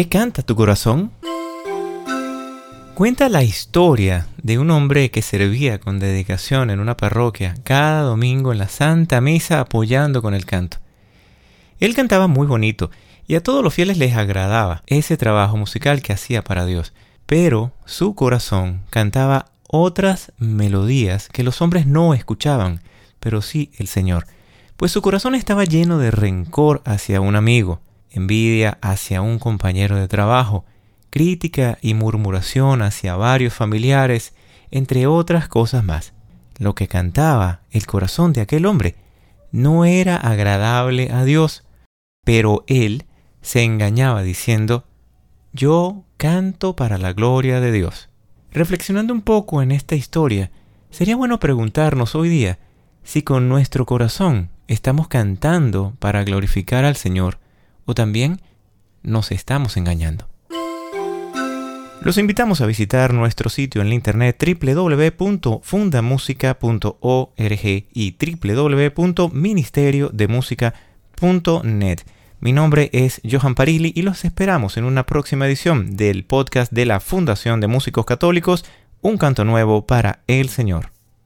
¿Qué canta tu corazón? Cuenta la historia de un hombre que servía con dedicación en una parroquia cada domingo en la Santa Misa apoyando con el canto. Él cantaba muy bonito y a todos los fieles les agradaba ese trabajo musical que hacía para Dios, pero su corazón cantaba otras melodías que los hombres no escuchaban, pero sí el Señor, pues su corazón estaba lleno de rencor hacia un amigo, envidia hacia un compañero de trabajo, crítica y murmuración hacia varios familiares, entre otras cosas más. Lo que cantaba el corazón de aquel hombre no era agradable a Dios, pero él se engañaba diciendo, yo canto para la gloria de Dios. Reflexionando un poco en esta historia, sería bueno preguntarnos hoy día si con nuestro corazón estamos cantando para glorificar al Señor o también nos estamos engañando. Los invitamos a visitar nuestro sitio en la internet www.fundamusica.org y www.ministeriodemusica.net. Mi nombre es Johan Parili y los esperamos en una próxima edición del podcast de la Fundación de Músicos Católicos, Un canto nuevo para el Señor.